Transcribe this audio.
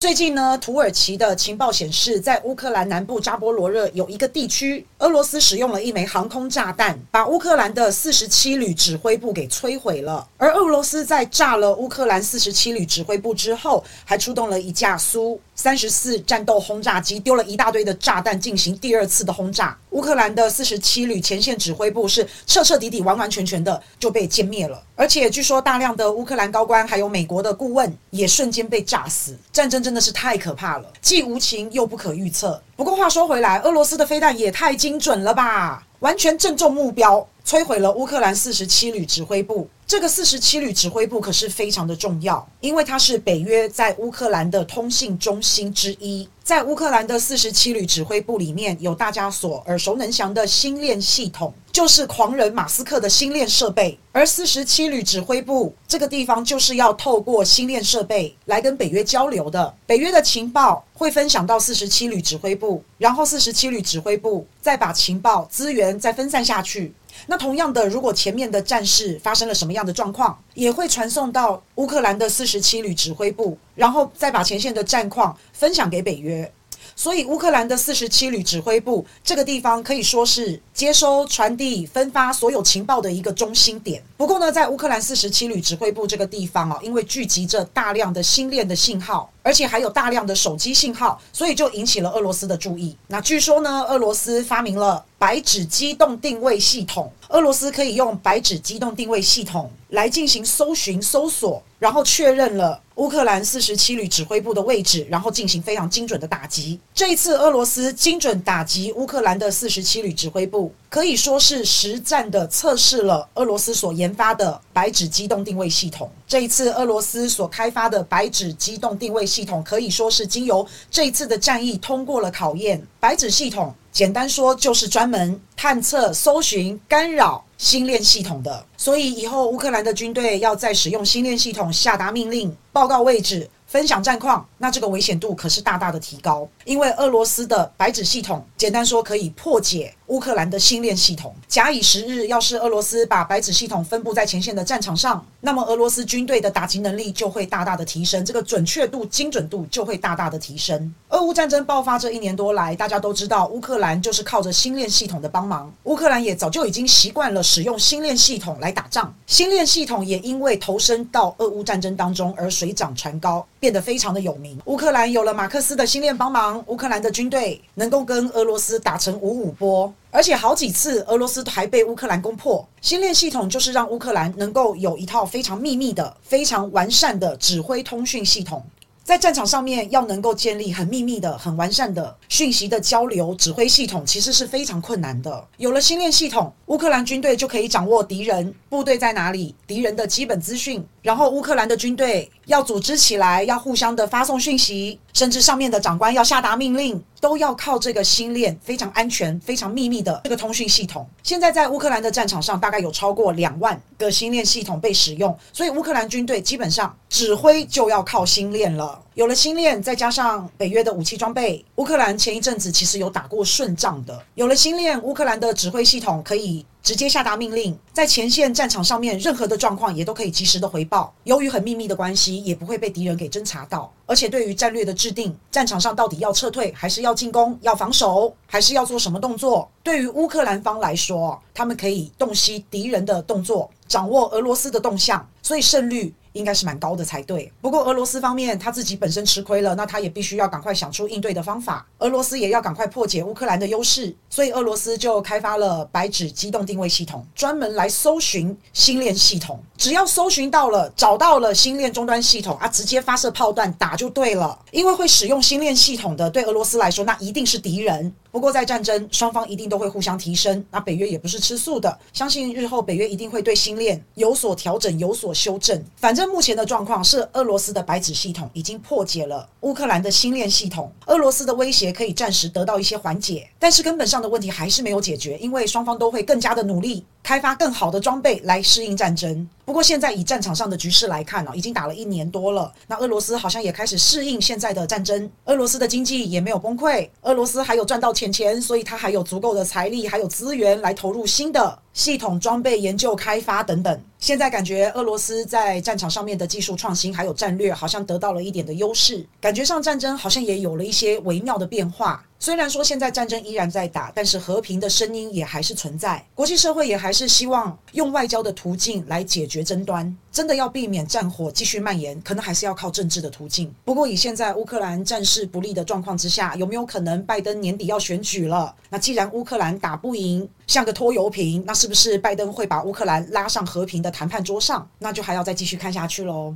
最近呢，土耳其的情报显示，在乌克兰南部扎波罗热有一个地区，俄罗斯使用了一枚航空炸弹，把乌克兰的四十七旅指挥部给摧毁了。而俄罗斯在炸了乌克兰四十七旅指挥部之后，还出动了一架苏三十四战斗轰炸机，丢了一大堆的炸弹进行第二次的轰炸。乌克兰的四十七旅前线指挥部是彻彻底底、完完全全的就被歼灭了。而且据说大量的乌克兰高官还有美国的顾问也瞬间被炸死。战争真的是太可怕了，既无情又不可预测。不过话说回来，俄罗斯的飞弹也太精准了吧，完全正中目标，摧毁了乌克兰四十七旅指挥部。这个四十七旅指挥部可是非常的重要，因为它是北约在乌克兰的通信中心之一。在乌克兰的四十七旅指挥部里面，有大家所耳熟能详的星链系统，就是狂人马斯克的星链设备。而四十七旅指挥部这个地方，就是要透过星链设备来跟北约交流的。北约的情报会分享到四十七旅指挥部，然后四十七旅指挥部再把情报资源再分散下去。那同样的，如果前面的战事发生了什么样的状况，也会传送到乌克兰的四十七旅指挥部，然后再把前线的战况分享给北约。所以，乌克兰的四十七旅指挥部这个地方可以说是接收、传递、分发所有情报的一个中心点。不过呢，在乌克兰四十七旅指挥部这个地方啊，因为聚集着大量的星链的信号，而且还有大量的手机信号，所以就引起了俄罗斯的注意。那据说呢，俄罗斯发明了白纸机动定位系统，俄罗斯可以用白纸机动定位系统来进行搜寻、搜索，然后确认了乌克兰四十七旅指挥部的位置，然后进行非常精准的打击。这一次，俄罗斯精准打击乌克兰的四十七旅指挥部，可以说是实战的测试了俄罗斯所研发的白纸机动定位系统。这一次，俄罗斯所开发的白纸机动定位系统，可以说是经由这一次的战役通过了考验。白纸系统。简单说，就是专门探测、搜寻、干扰星链系统的。所以以后乌克兰的军队要在使用星链系统下达命令、报告位置。分享战况，那这个危险度可是大大的提高，因为俄罗斯的白纸系统，简单说可以破解乌克兰的星链系统。假以时日，要是俄罗斯把白纸系统分布在前线的战场上，那么俄罗斯军队的打击能力就会大大的提升，这个准确度、精准度就会大大的提升。俄乌战争爆发这一年多来，大家都知道乌克兰就是靠着星链系统的帮忙，乌克兰也早就已经习惯了使用星链系统来打仗，星链系统也因为投身到俄乌战争当中而水涨船高。变得非常的有名。乌克兰有了马克思的星链帮忙，乌克兰的军队能够跟俄罗斯打成五五波，而且好几次俄罗斯还被乌克兰攻破。星链系统就是让乌克兰能够有一套非常秘密的、非常完善的指挥通讯系统。在战场上面要能够建立很秘密的、很完善的讯息的交流指挥系统，其实是非常困难的。有了星链系统，乌克兰军队就可以掌握敌人部队在哪里、敌人的基本资讯，然后乌克兰的军队要组织起来，要互相的发送讯息，甚至上面的长官要下达命令，都要靠这个星链非常安全、非常秘密的这个通讯系统。现在在乌克兰的战场上，大概有超过两万个星链系统被使用，所以乌克兰军队基本上指挥就要靠星链了。有了星链，再加上北约的武器装备，乌克兰前一阵子其实有打过胜仗的。有了星链，乌克兰的指挥系统可以直接下达命令，在前线战场上面任何的状况也都可以及时的回报。由于很秘密的关系，也不会被敌人给侦查到。而且对于战略的制定，战场上到底要撤退还是要进攻，要防守还是要做什么动作，对于乌克兰方来说，他们可以洞悉敌人的动作，掌握俄罗斯的动向，所以胜率。应该是蛮高的才对。不过俄罗斯方面他自己本身吃亏了，那他也必须要赶快想出应对的方法。俄罗斯也要赶快破解乌克兰的优势，所以俄罗斯就开发了白纸机动定位系统，专门来搜寻星链系统。只要搜寻到了，找到了星链终端系统啊，直接发射炮弹打就对了。因为会使用星链系统的，对俄罗斯来说，那一定是敌人。不过在战争，双方一定都会互相提升。那北约也不是吃素的，相信日后北约一定会对星链有所调整、有所修正。反正目前的状况是，俄罗斯的白纸系统已经破解了乌克兰的星链系统，俄罗斯的威胁可以暂时得到一些缓解，但是根本上的问题还是没有解决，因为双方都会更加的努力。开发更好的装备来适应战争。不过现在以战场上的局势来看呢，已经打了一年多了。那俄罗斯好像也开始适应现在的战争。俄罗斯的经济也没有崩溃，俄罗斯还有赚到钱钱，所以他还有足够的财力，还有资源来投入新的系统装备研究开发等等。现在感觉俄罗斯在战场上面的技术创新还有战略，好像得到了一点的优势，感觉上战争好像也有了一些微妙的变化。虽然说现在战争依然在打，但是和平的声音也还是存在。国际社会也还是希望用外交的途径来解决争端。真的要避免战火继续蔓延，可能还是要靠政治的途径。不过以现在乌克兰战事不利的状况之下，有没有可能拜登年底要选举了？那既然乌克兰打不赢，像个拖油瓶，那是不是拜登会把乌克兰拉上和平的谈判桌上？那就还要再继续看下去喽。